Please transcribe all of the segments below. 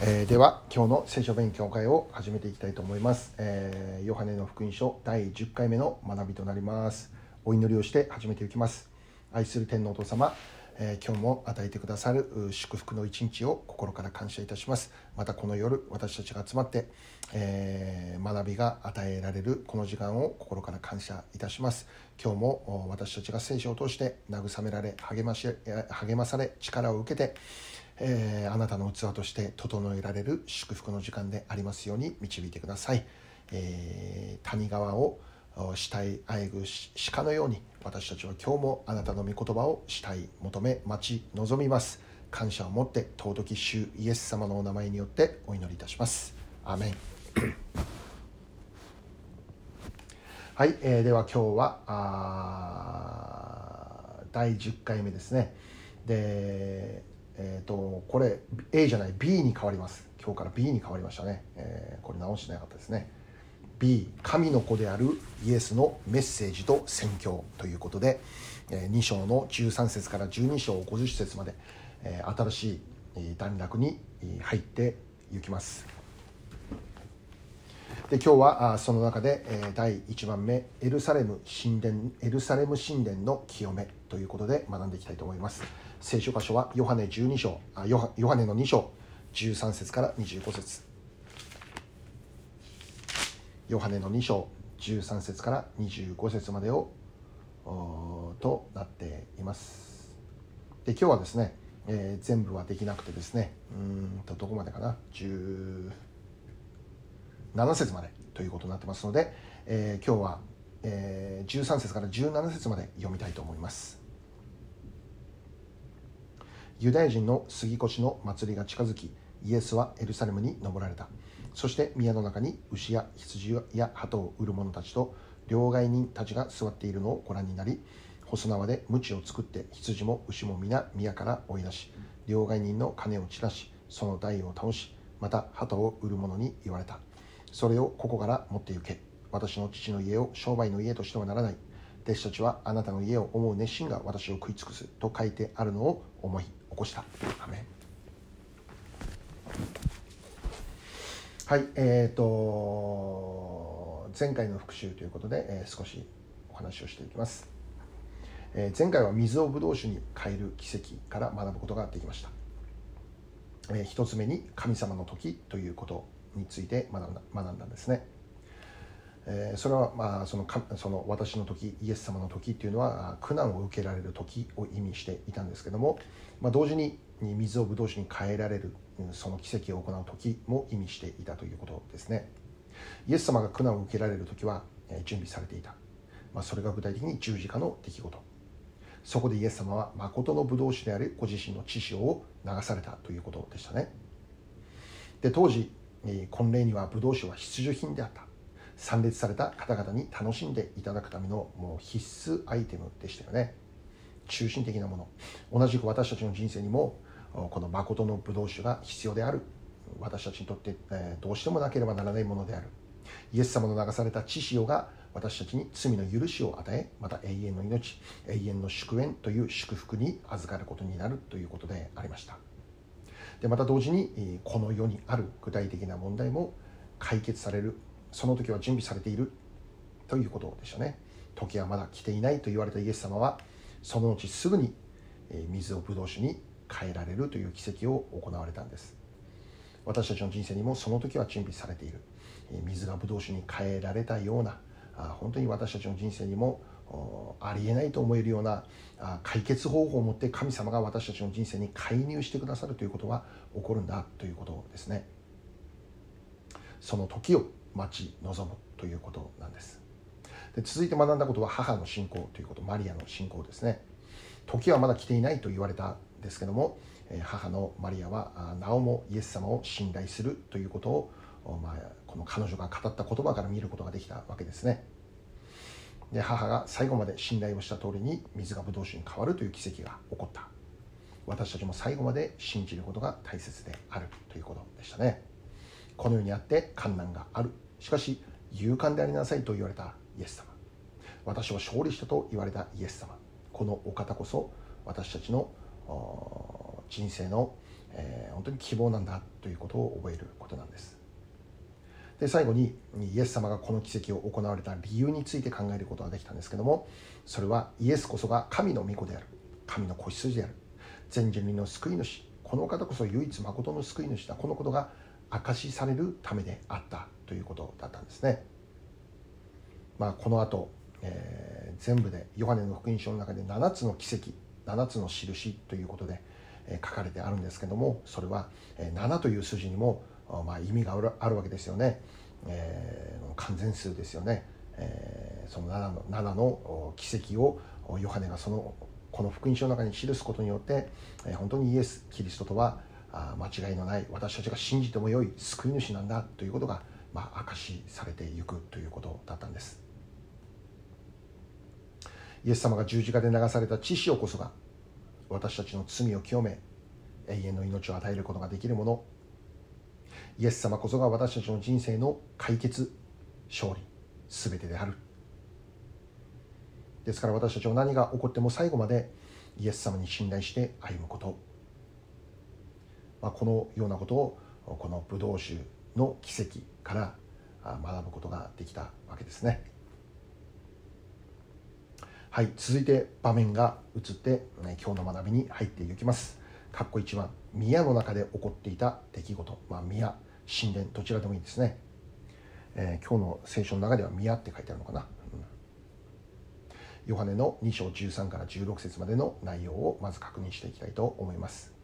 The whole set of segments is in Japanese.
えー、では今日の聖書勉強会を始めていきたいと思います、えー、ヨハネの福音書第10回目の学びとなります。お祈りをして始めていきます。愛する天皇お父様、えー、今日も与えてくださる祝福の一日を心から感謝いたします。またこの夜私たちが集まって、え学びが与えられるこの時間を心から感謝いたします。今日も私たちが聖書を通して慰められ励まし励まされ力を受けてえー、あなたの器として整えられる祝福の時間でありますように導いてください、えー、谷川を死体あえぐ鹿のように私たちは今日もあなたの御言葉を死体求め待ち望みます。感謝を持って尊き主イエス様のお名前によってお祈りいたします。アメン。はい、えー、では今日はあ第10回目ですね。でえーと、これ A じゃない B に変わります。今日から B に変わりましたね、えー、これ直してなかったですね。B 神の子であるイエスのメッセージと宣教ということで、えー、2章の13節から12章50節まで、えー、新しい段落に入っていきます。で今日はその中で第1番目エルサレム神殿エルサレム神殿の清めということで学んでいきたいと思います。聖書箇所はヨハネ12章あヨハヨハネの2章13節から25節。ヨハネの2章13節から25節までをとなっています。で今日はですね、えー、全部はできなくてですねうんとどこまでかな？7節までということになってますので、えー、今日は、えー、13節から17節まで読みたいと思います。ユダヤ人の杉越の祭りが近づきイエスはエルサレムに登られた。そして宮の中に牛や羊や鳩を売る者たちと両替人たちが座っているのをご覧になり細縄で鞭を作って羊も牛も皆宮から追い出し両替人の金を散らしその台を倒しまた鳩を売る者に言われた。それをここから持って行け私の父の家を商売の家としてはならない弟子たちはあなたの家を思う熱心が私を食い尽くすと書いてあるのを思い起こした。はい、えーと、前回の復習ということで、えー、少しお話をしていきます。えー、前回は水をブドウ酒に変える奇跡から学ぶことができました。えー、一つ目に神様の時ということについて学んだ学んだんですね。え、それはまあそのかその私の時イエス様の時っていうのは苦難を受けられる時を意味していたんですけども、まあ、同時に水をブドウ酒に変えられるその奇跡を行う時も意味していたということですね。イエス様が苦難を受けられる時は準備されていた、まあ、それが具体的に十字架の出来事。そこでイエス様は誠のブドウ酒であるご自身の血潮を流されたということでしたね。で当時婚礼にはブドウ酒は必需品であった。参列された方々に楽しんでいただくためのもう必須アイテムでしたよね。中心的なもの。同じく私たちの人生にもこの誠のブドウ酒が必要である。私たちにとって、えどうしてもなければならないものである。イエス様の流された血潮が私たちに罪の許しを与えまた永遠の命永遠の祝宴という祝福に預かることになるということでありました。でまた同時にこの世にある具体的な問題も解決されるその時は準備されているということでしたね。時はまだ来ていないと言われたイエス様はその後すぐに水をブドウ酒に変えられるという奇跡を行われたんです。私たちの人生にもその時は準備されている。水がブドウ酒に変えられたような本当に私たちの人生にもありえないと思えるような解決方法を持って神様が私たちの人生に介入してくださるということは起こるんだということですね。その時を待ち望むということなんです。で続いて学んだことは母の信仰ということマリアの信仰ですね。時はまだ来ていないと言われたんですけども母のマリアはなおもイエス様を信頼するということを、まあ、この彼女が語った言葉から見ることができたわけですね。で母が最後まで信頼をした通りに水がブドウ酒に変わるという奇跡が起こった。私たちも最後まで信じることが大切であるということでしたね。この世にあって困難がある。しかし勇敢でありなさいと言われたイエス様。私は勝利したと言われたイエス様。このお方こそ私たちの人生のえー、本当に希望なんだということを覚えることなんで最後にイエス様がこの奇跡を行われた理由について考えることができたんですけどもそれはイエスこそが神の御子である。神の子羊である。全人類の救い主。この方こそ唯一誠の救い主だ。このことが証しされるためであった。ということだったんですね。まあ、この後、えー、全部でヨハネの福音書の中で7つの奇跡7つの印ということで、え、書かれてあるんですけどもそれは、え、7という数字にも、まあ、意味があるわけですよね、えー、完全数ですよね、えー、その 7, の7の奇跡をヨハネがそのこの福音書の中に記すことによって、えー、本当にイエス・キリストとは間違いのない私たちが信じてもよい救い主なんだということが、まあ、証しされていくということだったんです。イエス様が十字架で流された血潮こそが私たちの罪を清め永遠の命を与えることができるもの。イエス様こそが私たちの人生の解決勝利全てであるですから私たちは何が起こっても最後までイエス様に信頼して歩むことまあ、このようなことをこのブドウ酒の奇跡から学ぶことができたわけですね。はい、続いて場面が移って、ね、今日の学びに入っていきます。かっこ一番、宮の中で起こっていた出来事、まあ、宮、神殿、どちらでもいいですね。えー、今日の聖書の中では宮って書いてあるのかな。ヨハネの2章13から16節までの内容をまず確認していきたいと思います。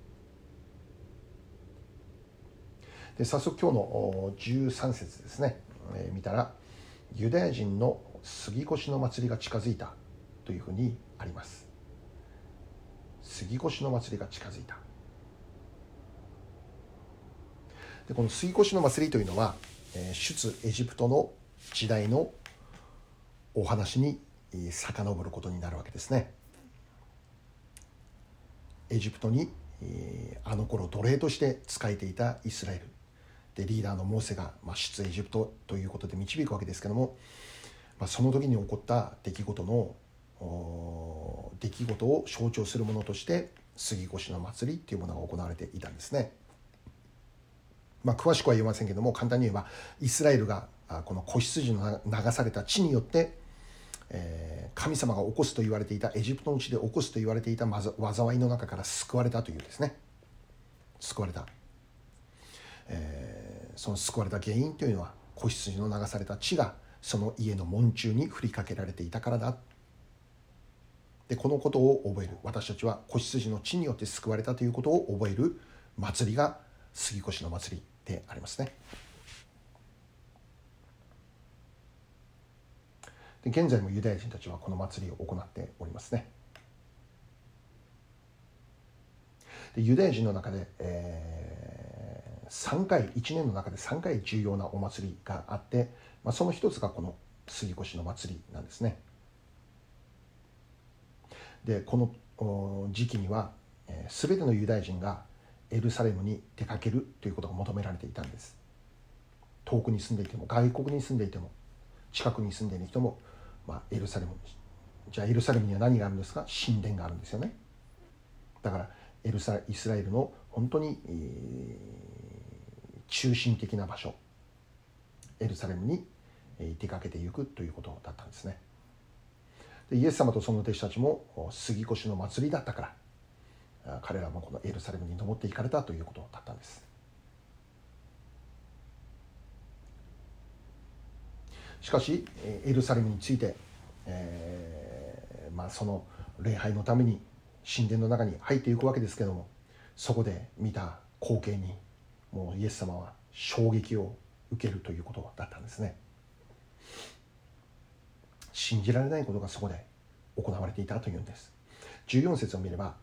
で早速今日の13節ですね、えー、見たらユダヤ人の杉越の祭りが近づいたというふうにあります杉越の祭りが近づいたでこの杉越の祭りというのは、えー、出エジプトの時代のお話に遡ることになるわけですねエジプトにあの頃奴隷として仕えていたイスラエルでリーダーのモーセが、まあ、出エジプトということで導くわけですけども、まあ、その時に起こった出来事の出来事を象徴するものとして杉越の祭りっていうものが行われていたんですね。まあ、詳しくは言いませんけども簡単に言えばイスラエルがこの子羊の流された地によって、えー、神様が起こすと言われていたエジプトの地で起こすと言われていた災いの中から救われたというですね。救われた、えーその救われた原因というのは子羊の流された血がその家の門中に振りかけられていたからだ。でこのことを覚える。私たちは子羊の血によって救われたということを覚える祭りが杉越の祭り。でありますねで現在もユダヤ人たちはこの祭りを行っておりますねでユダヤ人の中で、えー3回1年の中で3回重要なお祭りがあって、まあ、その一つがこの杉越の祭りなんですね。でこの時期には、えー、全てのユダヤ人がエルサレムに出かけるということが求められていたんです。遠くに住んでいても外国に住んでいても近くに住んでいる人も、まあ、エルサレムじゃあエルサレムには何があるんですか？神殿があるんですよね。だからエルサイスラエルの本当に、えー中心的な場所エルサレムに出かけていくということだったんですねでイエス様とその弟子たちも杉越の祭りだったから彼らもこのエルサレムに登っていかれたということだったんです。しかしエルサレムについて、まあ、その礼拝のために神殿の中に入っていくわけですけどもそこで見た光景にもうイエス様は衝撃を受けるということだったんですね。信じられないことがそこで行われていたというんです。14節を見れば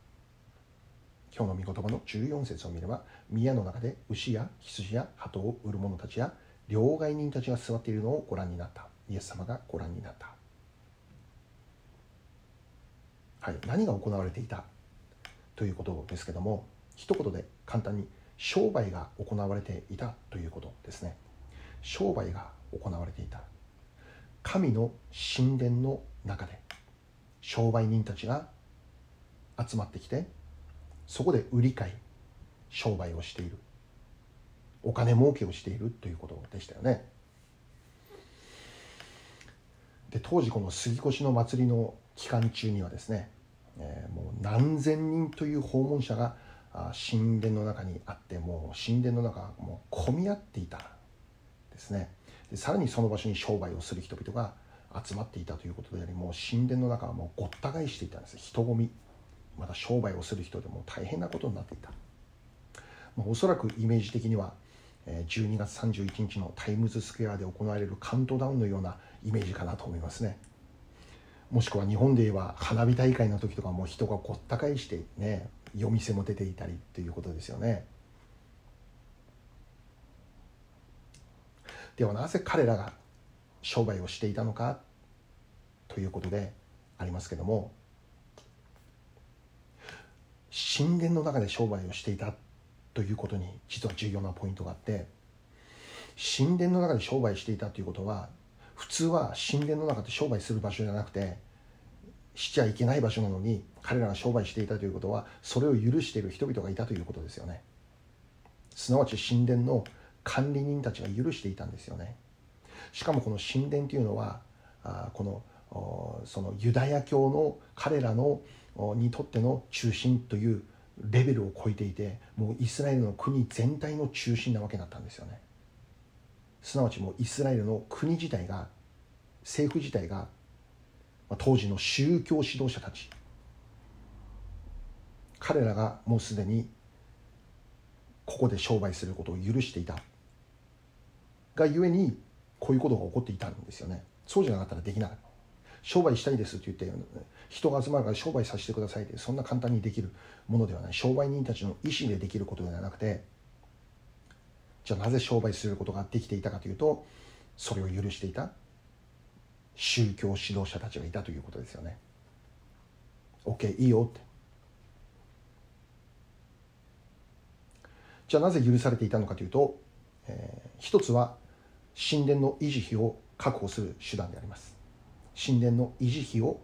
今日の御言葉の14節を見れば宮の中で牛や羊や鳩を売る者たちや両替人たちが座っているのをご覧になった。イエス様がご覧になった。はい何が行われていた？ということですけども一言で簡単に商売が行われていたということですね。商売が行われていた。神の神殿の中で商売人たちが集まってきてそこで売り買い商売をしている。お金儲けをしているということでしたよね。で当時この杉越の祭りの期間中にはですね、えー、もう何千人という訪問者が神殿の中にあってもう神殿の中もう混み合っていたですね。でさらにその場所に商売をする人々が集まっていたということでありもう神殿の中はもうごった返していたんです。人混みまた商売をする人でも大変なことになっていた、まあ、おそらくイメージ的には12月31日のタイムズスクエアで行われるカウントダウンのようなイメージかなと思いますね。もしくは日本で言えば花火大会の時とかも人がごった返してね夜店も出ていたりということですよね。ではなぜ彼らが商売をしていたのかということでありますけども神殿の中で商売をしていたということに実は重要なポイントがあって神殿の中で商売していたということは普通は神殿の中で商売する場所じゃなくてしちゃいけない場所なのに彼らが商売していたということはそれを許している人々がいたということですよね。すなわち神殿の管理人たちが許していたんですよね。しかもこの神殿というのはあこのそのユダヤ教の彼らのにとっての中心というレベルを超えていてもうイスラエルの国全体の中心なわけだったんですよね。すなわちもうイスラエルの国自体が政府自体が当時の宗教指導者たち。彼らがもうすでにここで商売することを許していた。がゆえにこういうことが起こっていたんですよね。そうじゃなかったらできなかった。商売したいですって言って人が集まるから商売させてくださいってそんな簡単にできるものではない。商売人たちの意思でできることではなくてじゃあなぜ商売することができていたかというとそれを許していた宗教指導者たちがいたということですよね。OK いいよって。じゃあなぜ許されていたのかというと、えー、一つは神殿の維持費を確保する手段であります。神殿の維持費を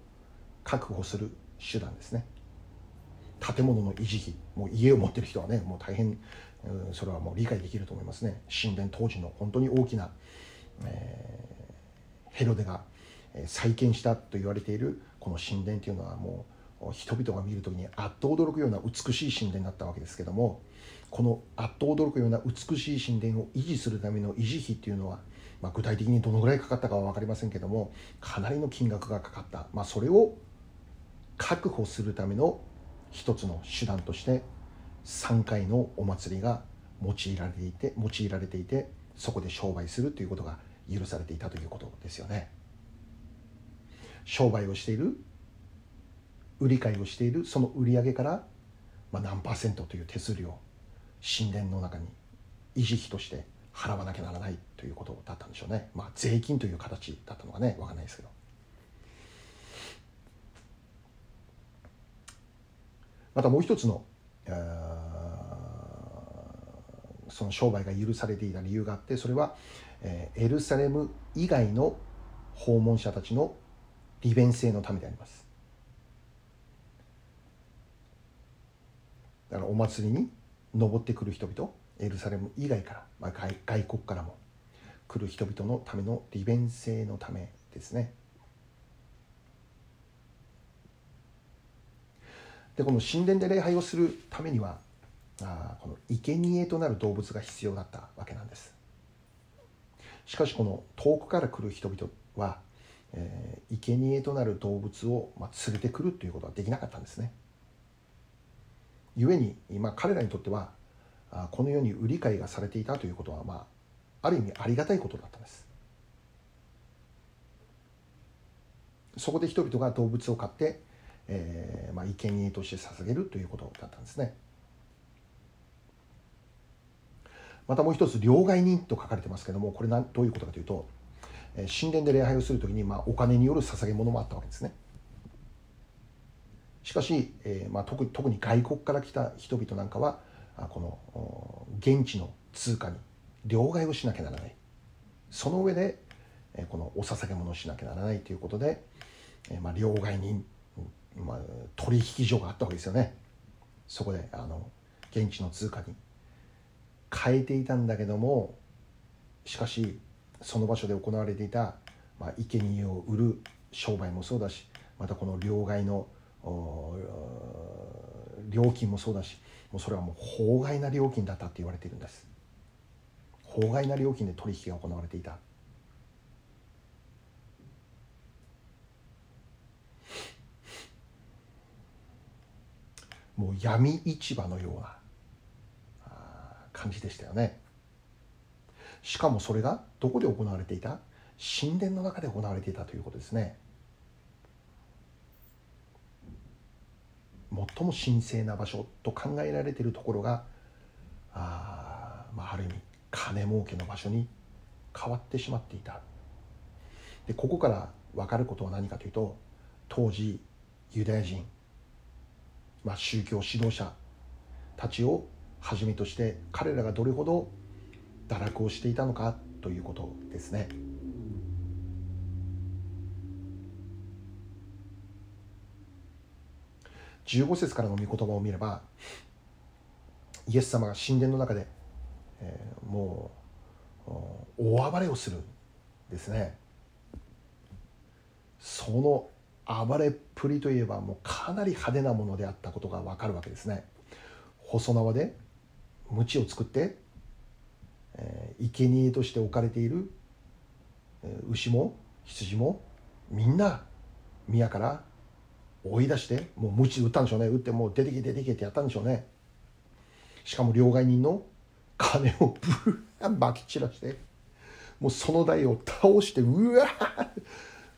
確保する手段ですね。建物の維持費もう家を持ってる人はねもう大変それはもう理解できると思いますね。神殿当時の本当に大きな、えー、ヘロデが再建したと言われているこの神殿というのはもう人々が見る時にあっと驚くような美しい神殿だったわけですけどもこのあっと驚くような美しい神殿を維持するための維持費っていうのは、まあ、具体的にどのぐらいかかったかは分かりませんけどもかなりの金額がかかった、まあ、それを確保するための一つの手段として3回のお祭りが用いられていて用いられていてそこで商売するということが許されていたということですよね。商売をしている売り買いをしているその売り上げから、まあ、何パーセントという手数料神殿の中に維持費として払わなきゃならないということだったんでしょうね。まあ税金という形だったのかね分かんないですけど。またもう一つのその商売が許されていた理由があってそれはエルサレム以外の訪問者たちの利便性のためであります。だからお祭りに登ってくる人々エルサレム以外から、まあ、外国からも来る人々のための利便性のためですね。でこの神殿で礼拝をするためにはあこの生贄となる動物が必要だったわけなんです。しかしこの遠くから来る人々は、えー、生贄となる動物を、まあ、連れてくるということはできなかったんですね。故に今彼らにとってはこのように売り買いがされていたということは、まあ、ある意味ありがたいことだったんです。そこで人々が動物を飼って、えーまあ、生贄として捧げるということだったんですね。またもう一つ両替人と書かれてますけどもこれどういうことかというと神殿で礼拝をする時に、まあ、お金による捧げ物もあったわけですね。しかし、えーまあ、特特に外国から来た人々なんかはこの現地の通貨に両替をしなきゃならない。その上でこのお捧げ物をしなきゃならないということで、まあ、両替人、まあ、取引所があったわけですよね。そこであの現地の通貨に変えていたんだけどもしかしその場所で行われていた、まあ、生贄を売る商売もそうだしまたこの両替の料金もそうだしもうそれはもう法外な料金だったって言われているんです。法外な料金で取引が行われていた。もう闇市場のような感じでしたよね。しかもそれがどこで行われていた？神殿の中で行われていたということですね。最も神聖な場所と考えられているところがあ,、まあ、ある意味金儲けの場所に変わってしまっていたでここから分かることは何かというと当時ユダヤ人、まあ、宗教指導者たちをはじめとして彼らがどれほど堕落をしていたのかということですね。15節からの御言葉を見ればイエス様が神殿の中で、えー、もう大暴れをするですね。その暴れっぷりといえばもうかなり派手なものであったことが分かるわけですね。細縄で鞭を作って、えー、生贄として置かれている、牛も羊もみんな宮から追い出してもう鞭打ったんでしょうね。打ってもう出てけ出てけってやったんでしょうね。しかも両替人の金をブーンまき散らしてもうその台を倒してうわ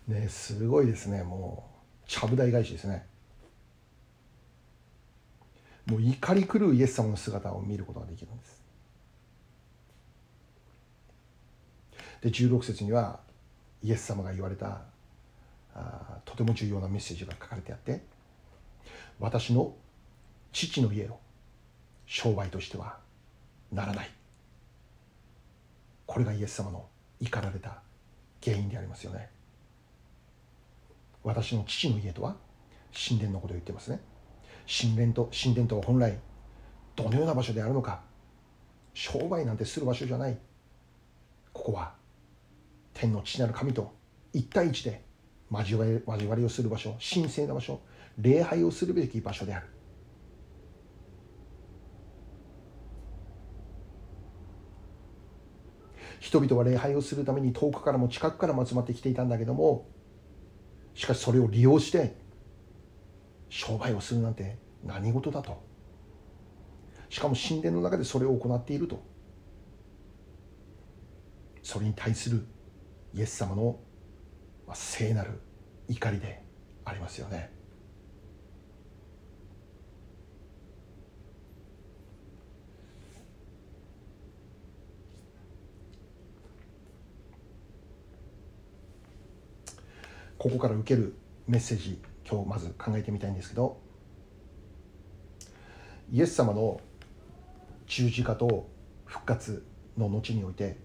ねすごいですね。もうちゃぶ台返しですね。もう怒り狂うイエス様の姿を見ることができるんです。で16節にはイエス様が言われたあとても重要なメッセージが書かれてあって私の父の家を商売としてはならない。これがイエス様の怒られた原因でありますよね。私の父の家とは神殿のことを言ってますね。神殿と神殿とは本来どのような場所であるのか。商売なんてする場所じゃない。ここは天の父なる神と一対一で交わり交わりをする場所神聖な場所礼拝をするべき場所である。人々は礼拝をするために遠くからも近くからも集まってきていたんだけどもしかしそれを利用して商売をするなんて何事だと。しかも神殿の中でそれを行っていると。それに対するイエス様の聖なる怒りでありますよね。ここから受けるメッセージ今日まず考えてみたいんですけどイエス様の十字架と復活の後において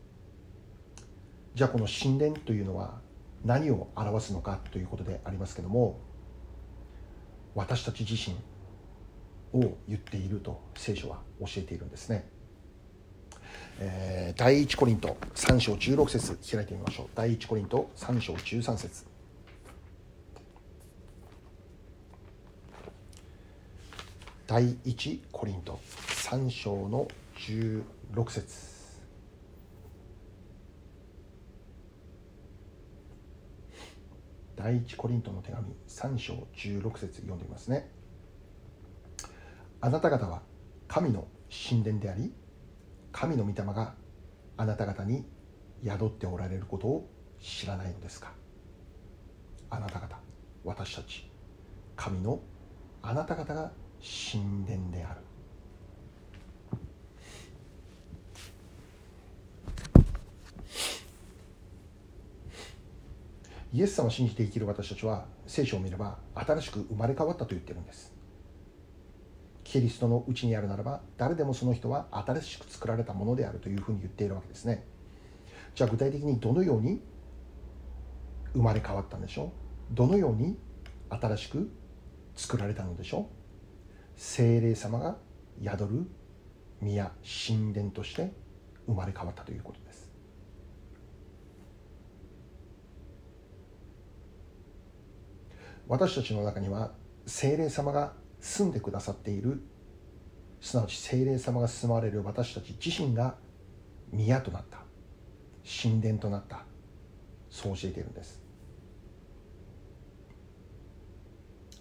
じゃあこの神殿というのは何を表すのかということでありますけども私たち自身を言っていると聖書は教えているんですね、えー、第一コリント3章16節開いてみましょう。第一コリント3章13節。第一コリント3章の16節。第一コリントの手紙3章16節読んでみますね。あなた方は神の神殿であり神の御霊があなた方に宿っておられることを知らないのですか？あなた方私たち神のあなた方が神殿である。イエス様を信じて生きる私たちは聖書を見れば新しく生まれ変わったと言ってるんです。キリストのうちにあるならば誰でもその人は新しく作られたものであるというふうに言っているわけですね。じゃあ具体的にどのように生まれ変わったんでしょう？どのように新しく作られたのでしょう？精霊様が宿る宮神殿として生まれ変わったということです。私たちの中には精霊様が住んでくださっているすなわち精霊様が住まわれる私たち自身が宮となった。神殿となった。そう教えているんです。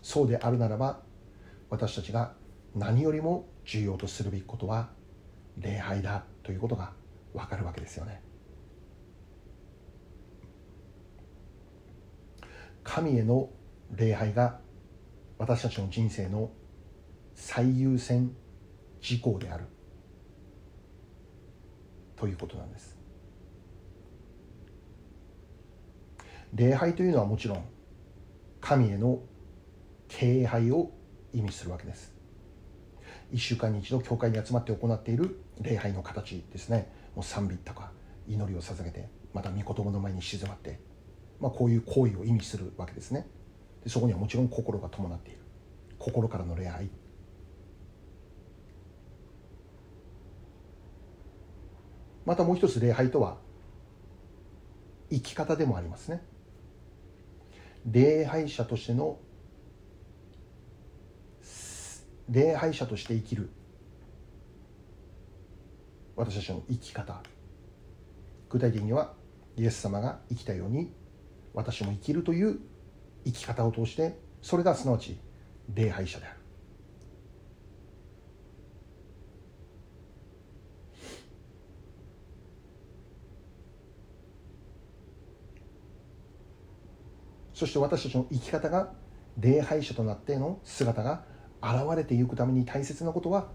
そうであるならば私たちが何よりも重要とするべきことは礼拝だということがわかるわけですよね。神への礼拝が私たちの人生の最優先事項である。ということなんです。礼拝というのはもちろん神への敬拝を意味するわけです。1週間に一度教会に集まって行っている礼拝の形ですね。もう賛美とか祈りを捧げてまた御言葉の前に静まって、まあ、こういう行為を意味するわけですね。でそこにはもちろん心が伴っている。心からの礼拝。またもう一つ礼拝とは生き方でもありますね。礼拝者としての礼拝者として生きる私たちの生き方。具体的にはイエス様が生きたように私も生きるという生き方を通してそれがすなわち礼拝者である。そして私たちの生き方が礼拝者となっての姿が現れていくために大切なことは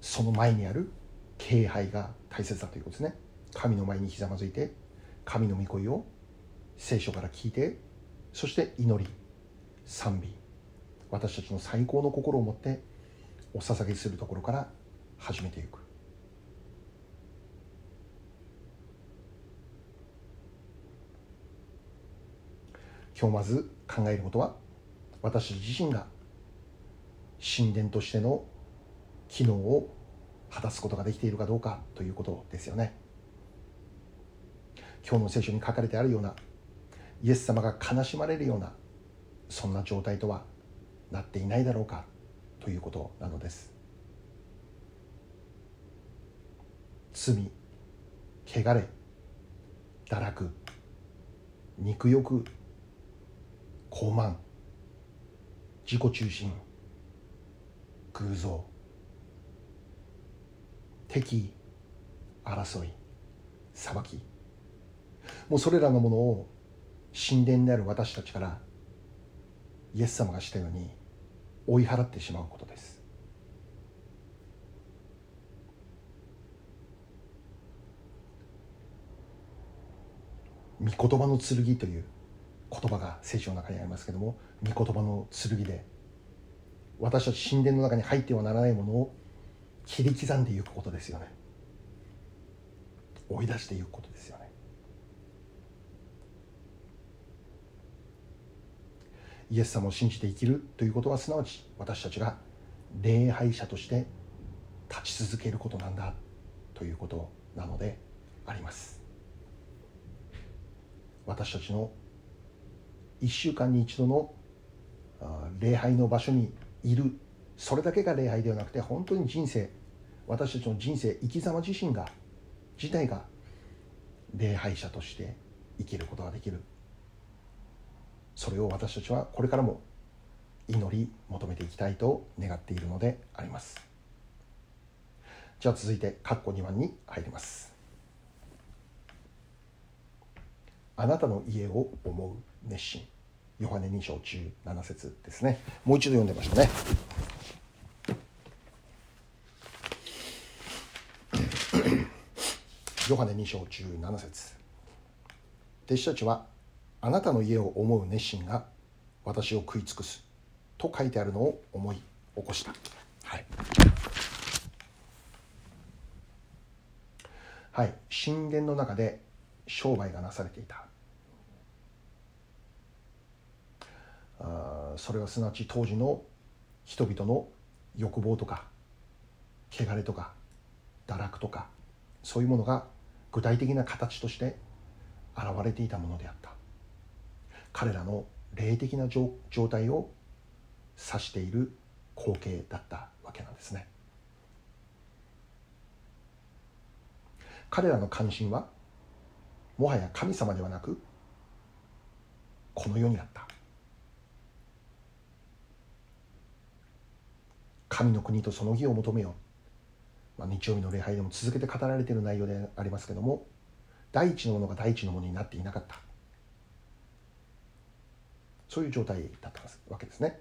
その前にある敬拝が大切だということですね。神の前にひざまずいて神の御声を聖書から聞いてそして祈り賛美。私たちの最高の心を持ってお捧げするところから始めていく。今日まず考えることは私自身が神殿としての機能を果たすことができているかどうかということですよね。今日の聖書に書かれてあるようなイエス様が悲しまれるようなそんな状態とはなっていないだろうかということなのです。罪汚れ堕落肉欲傲慢自己中心偶像敵争い裁き。もうそれらのものを神殿である私たちからイエス様がしたように追い払ってしまうことです。御言葉の剣という言葉が聖書の中にありますけども御言葉の剣で私たち神殿の中に入ってはならないものを切り刻んでいくことですよね。追い出していくことですよねイエス様を信じて生きるということはすなわち私たちが礼拝者として立ち続けることなんだということなのであります。私たちの1週間に一度の礼拝の場所にいる。それだけが礼拝ではなくて本当に人生私たちの人生生き様自身が自体が礼拝者として生きることができる。それを私たちはこれからも祈り求めていきたいと願っているのであります。じゃあ続いて括弧2番に入ります。あなたの家を思う熱心。ヨハネ2章17節ですね。もう一度読んでましたね。ヨハネ2章17節。弟子たちはあなたの家を思う熱心が私を食い尽くすと書いてあるのを思い起こした。はい。はい、神殿の中で商売がなされていた。あそれはすなわち当時の人々の欲望とか汚れとか堕落とかそういうものが具体的な形として現れていたものであった彼らの霊的な状態を指している光景だったわけなんですね。彼らの関心はもはや神様ではなくこの世にあった。神の国とその義を求めよう、まあ、日曜日の礼拝でも続けて語られている内容でありますけども第一のものが第一のものになっていなかった。そういう状態だったわけですね。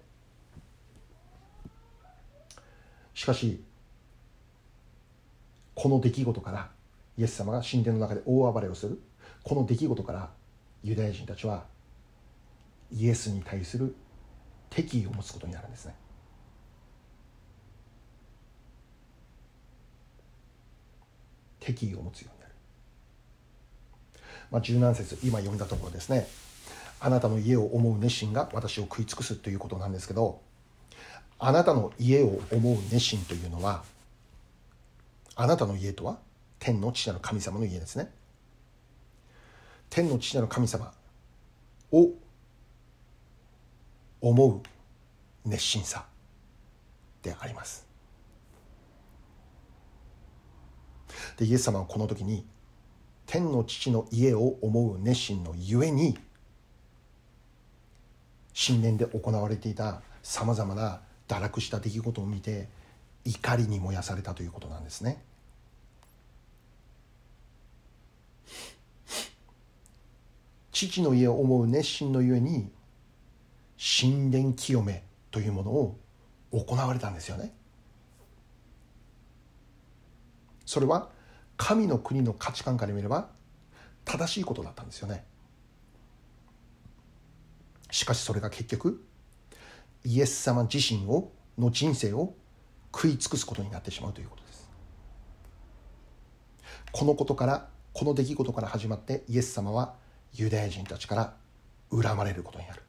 しかしこの出来事からイエス様が神殿の中で大暴れをする。この出来事からユダヤ人たちはイエスに対する敵意を持つことになるんですね。敵意を持つようになる、まあ、十何節今読んだところですね。あなたの家を思う熱心が私を食い尽くすということなんですけどあなたの家を思う熱心というのはあなたの家とは天の父なる神様の家ですね。天の父なる神様を思う熱心さであります。でイエス様はこの時に天の父の家を思う熱心のゆえに神殿で行われていたさまざまな堕落した出来事を見て怒りに燃やされたということなんですね。父の家を思う熱心のゆえに神殿清めというものを行われたんですよね。それは神の国の価値観から見れば正しいことだったんですよねしかしそれが結局イエス様自身をの人生を食い尽くすことになってしまうということです。このことからこの出来事から始まってイエス様はユダヤ人たちから恨まれることになる。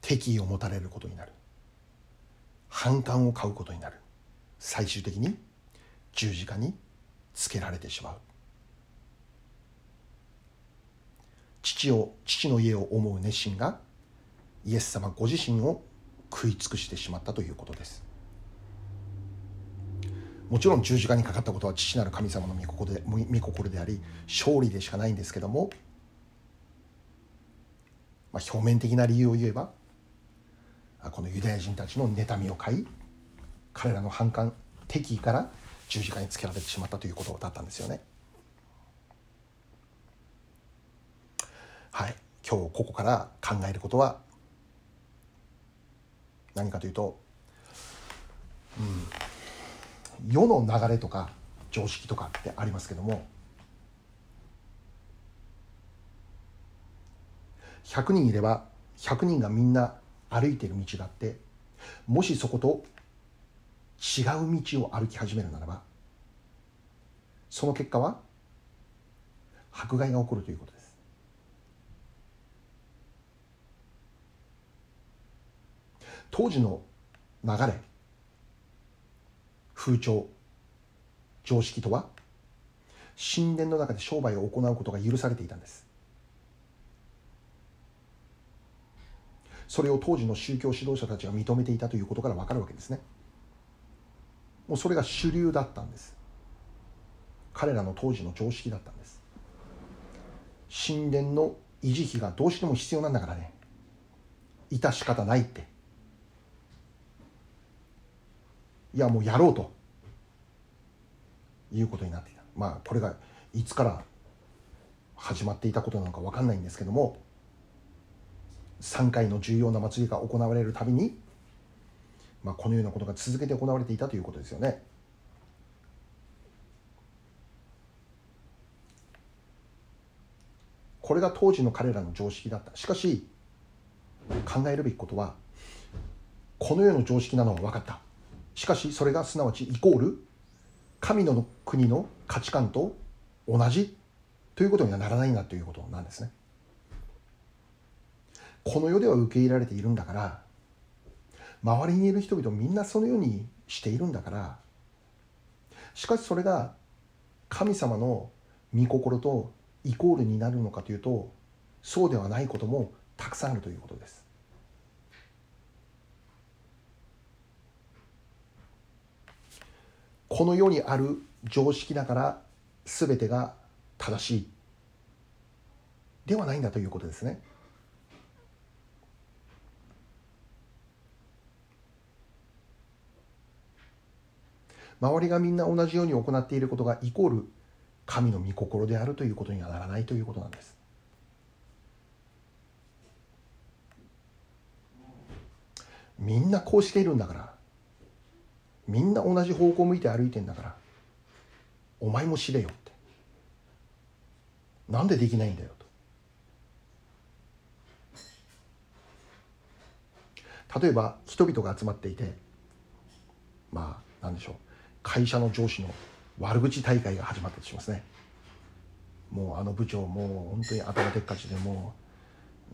敵意を持たれることになる。反感を買うことになる。最終的に十字架につけられてしまう。父を父の家を思う熱心がイエス様ご自身を食い尽くしてしまったということですもちろん十字架にかかったことは父なる神様の御心で御心であり勝利でしかないんですけども、まあ、表面的な理由を言えばこのユダヤ人たちの妬みを買い彼らの反感敵意から十字架につけられてしまったということだったんですよね。はい、今日ここから考えることは何かというと、うん、世の流れとか常識とかってありますけども100人いれば100人がみんな歩いてる道があってもしそこと違う道を歩き始めるならばその結果は迫害が起こるということです。当時の流れ風潮常識とは神殿の中で商売を行うことが許されていたんです。それを当時の宗教指導者たちが認めていたということから分かるわけですね。もうそれが主流だったんです。彼らの当時の常識だったんです。神殿の維持費がどうしても必要なんだからね。致し方ないって。いやもうやろうと。いうことになっていた。まあこれがいつから始まっていたことなのか分かんないんですけども3回の重要な祭りが行われるたびにまあ、このようなことが続けて行われていたということですよね。これが当時の彼らの常識だった。しかし考えるべきことはこの世の常識なのは分かった。しかしそれがすなわちイコール神の国の価値観と同じということにはならないんだということなんですね。この世では受け入れられているんだから周りにいる人々みんなそのようにしているんだからしかしそれが神様の御心とイコールになるのかというとそうではないこともたくさんあるということです。この世にある常識だから全てが正しいではないんだということですね。周りがみんな同じように行っていることがイコール神の御心であるということにはならないということなんです。みんなこうしているんだからみんな同じ方向向いて歩いてんだからお前も知れよって。なんでできないんだよと。例えば人々が集まっていてまあなんでしょう。会社の上司の悪口大会が始まったとしますね。もうあの部長もう本当に頭でっかちでも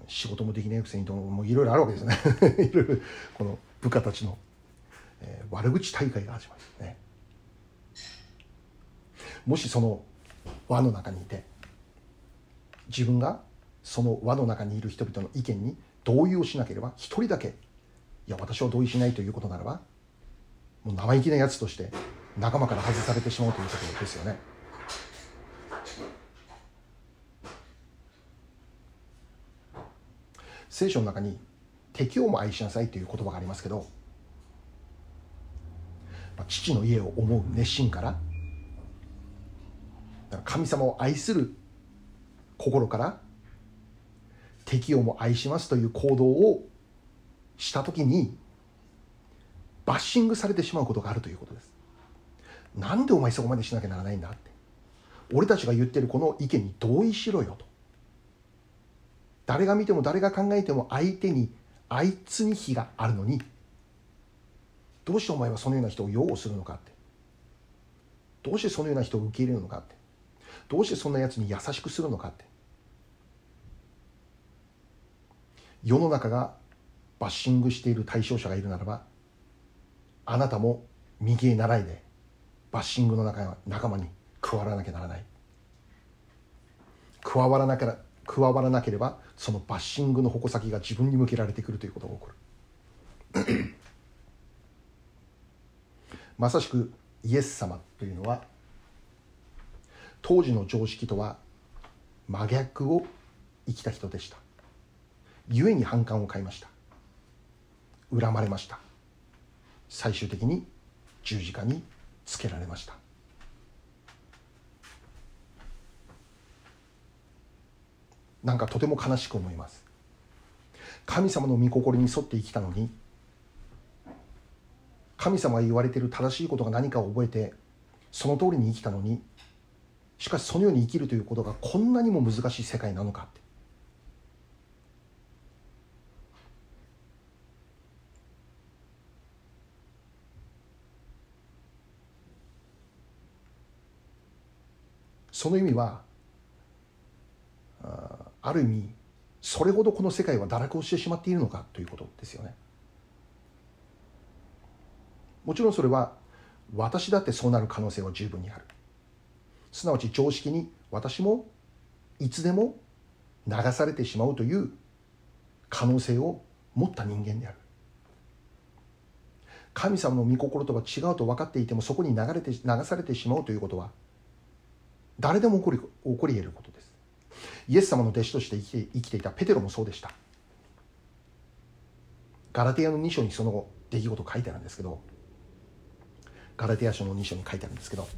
う仕事もできないくせにともういろいろあるわけですね。いろいろこの部下たちの、えー、悪口大会が始まるねもしその輪の中にいて自分がその輪の中にいる人々の意見に同意をしなければ一人だけいや私は同意しないということならばもう生意気なやつとして仲間から外されてしまうということですよね。聖書の中に敵をも愛しなさいという言葉がありますけど父の家を思う熱心から神様を愛する心から敵をも愛しますという行動をした時にバッシングされてしまうことがあるということです。なんでお前そこまでしなきゃならないんだって。俺たちが言ってるこの意見に同意しろよと。誰が見ても誰が考えても相手にあいつに非があるのにどうしてお前はそのような人を擁護するのかって。どうしてそのような人を受け入れるのかって。どうしてそんなやつに優しくするのかって。世の中がバッシングしている対象者がいるならばあなたも右へ習いでバッシングの仲仲間に加わらなきゃならない。加わらなけ加わらなければそのバッシングの矛先が自分に向けられてくるということが起こる。まさしくイエス様というのは当時の常識とは真逆を生きた人でした。故に反感を買いました。恨まれました。最終的に十字架につけられました。なんかとても悲しく思います。神様の御心に沿って生きたのに神様が言われてる正しいことが何かを覚えてその通りに生きたのにしかしそのように生きるということがこんなにも難しい世界なのかって。その意味はある意味それほどこの世界は堕落をしてしまっているのかということですよね。もちろんそれは私だってそうなる可能性は十分にある。すなわち常識に私もいつでも流されてしまうという可能性を持った人間である。神様の御心とは違うと分かっていてもそこに流れて流されてしまうということは誰でも起こり起こり得ることです。イエス様の弟子として生きて生きていたペテロもそうでした。ガラテヤの2章にその出来事書いてあるんですけどガラテヤ書の2章に書いてあるんですけど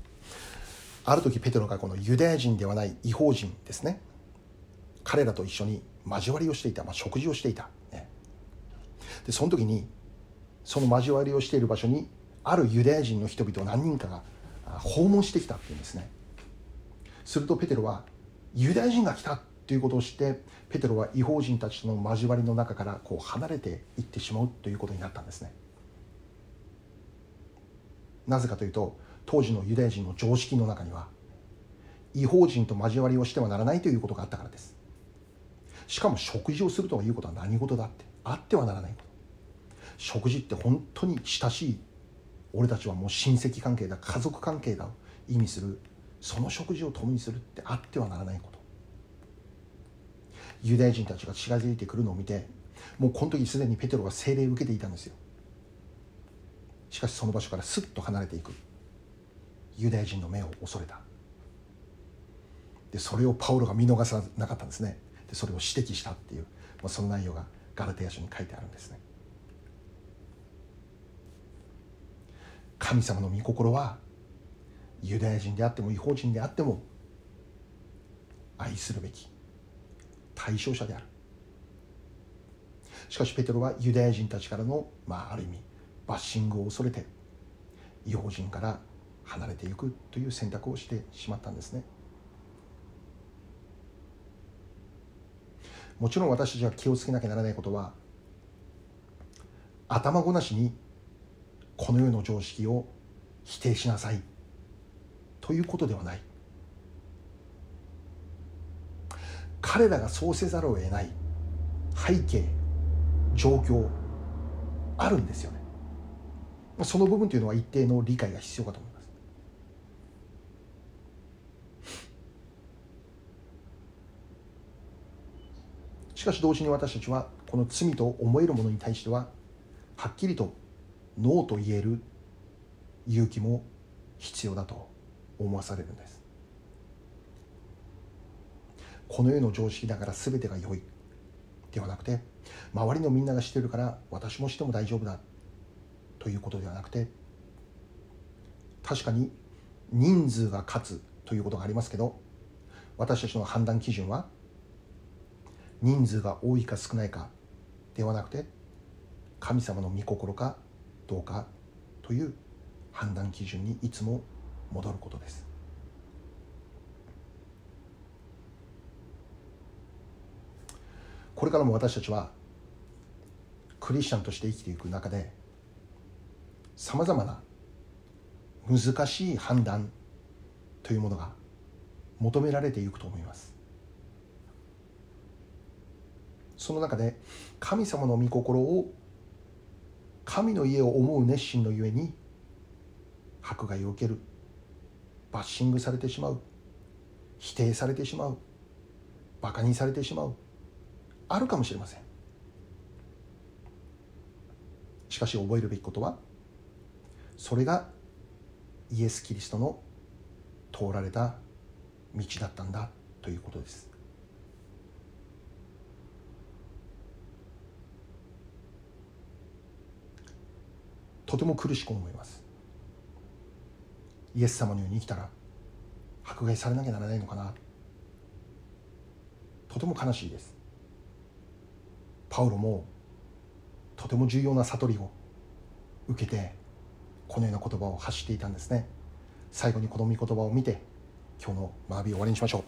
ある時ペテロがこのユダヤ人ではない違法人ですね。彼らと一緒に交わりをしていた、まあ、食事をしていた、ね、でその時にその交わりをしている場所にあるユダヤ人の人々何人かが訪問してきたっていうんですね。するとペテロはユダヤ人が来たということを知ってペテロは違法人たちとの交わりの中からこう離れていってしまうということになったんですね。なぜかというと当時のユダヤ人の常識の中には違法人と交わりをしてはならないということがあったからです。しかも食事をするということは何事だってあってはならない食事って本当に親しい俺たちはもう親戚関係だ家族関係だを意味するその食事を共にするってあってはならないこと。ユダヤ人たちが近づいてくるのを見てもうこの時すでにペテロが聖霊を受けていたんですよ。しかしその場所からすっと離れていく。ユダヤ人の目を恐れた。でそれをパウロが見逃さなかったんですね。でそれを指摘したっていう、まあ、その内容がガラテヤ書に書いてあるんですね。神様の御心はユダヤ人であっても違法人であっても愛するべき対象者である。しかしペテロはユダヤ人たちからの、まあ、ある意味バッシングを恐れて違法人から離れていくという選択をしてしまったんですね。もちろん私たちが気をつけなきゃならないことは頭ごなしにこの世の常識を否定しなさいということではない。彼らがそうせざるを得ない背景状況あるんですよね。その部分というのは一定の理解が必要かと思います。しかし同時に私たちはこの罪と思えるものに対してははっきりとノーと言える勇気も必要だと思わされるんです。この世の常識だから全てが良いではなくて周りのみんながしてるから私もしても大丈夫だ。ということではなくて確かに人数が勝つということがありますけど私たちの判断基準は人数が多いか少ないかではなくて神様の御心かどうかという判断基準にいつも戻ることです。これからも私たちはクリスチャンとして生きていく中でさまざまな難しい判断というものが求められていくと思います。その中で神様の御心を神の家を思う熱心のゆえに迫害を受けるバッシングされてしまう否定されてしまうバカにされてしまうあるかもしれません。しかし覚えるべきことはそれがイエス・キリストの通られた道だったんだということです。とても苦しく思います。イエス様のように生きたら迫害されなきゃならないのかな。とても悲しいです。パウロもとても重要な悟りを受けてこのような言葉を発していたんですね。最後にこの御言葉を見て今日の学びを終わりにしましょ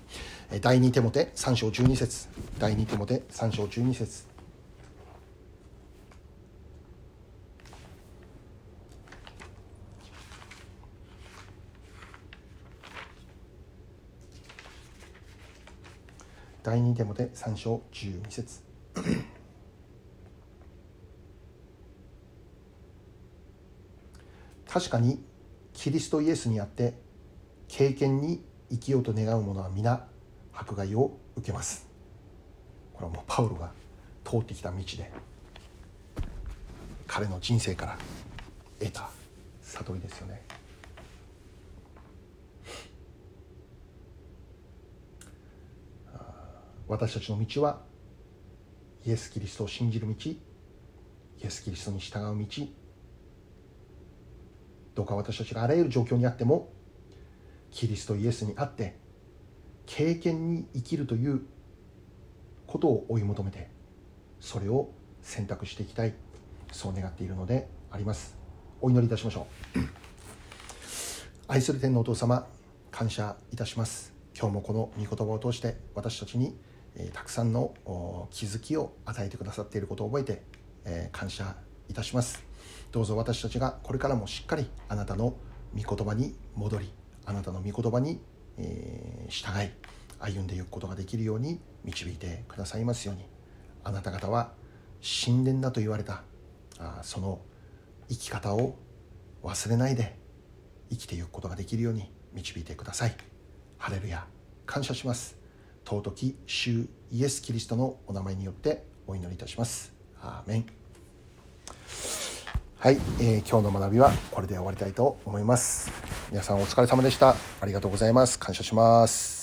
う。第2手モて3章12節。第2手モて3章12節。第2手モて3章12節。確かにキリストイエスにあって経験に生きようと願う者は皆迫害を受けます。これはもうパウロが通ってきた道で彼の人生から得た悟りですよね。私たちの道はイエス・キリストを信じる道イエス・キリストに従う道どうか私たちがあらゆる状況にあってもキリストイエスにあって経験に生きるということを追い求めてそれを選択していきたい。そう願っているのであります。お祈りいたしましょう。愛する天のお父様感謝いたします。今日もこの御言葉を通して私たちに、えー、たくさんの気づきを与えてくださっていることを覚えて、えー、感謝いたしますどうぞ私たちがこれからもしっかりあなたの御言葉に戻りあなたの御言葉に、従い歩んでいくことができるように導いてくださいますように。あなた方は神殿だと言われた。あその生き方を忘れないで生きていくことができるように導いてください。ハレルヤ。感謝します。尊き主イエス・キリストのお名前によってお祈りいたします。アーメン。はい、えー、今日の学びはこれで終わりたいと思います。皆さんお疲れ様でした。ありがとうございます。感謝します。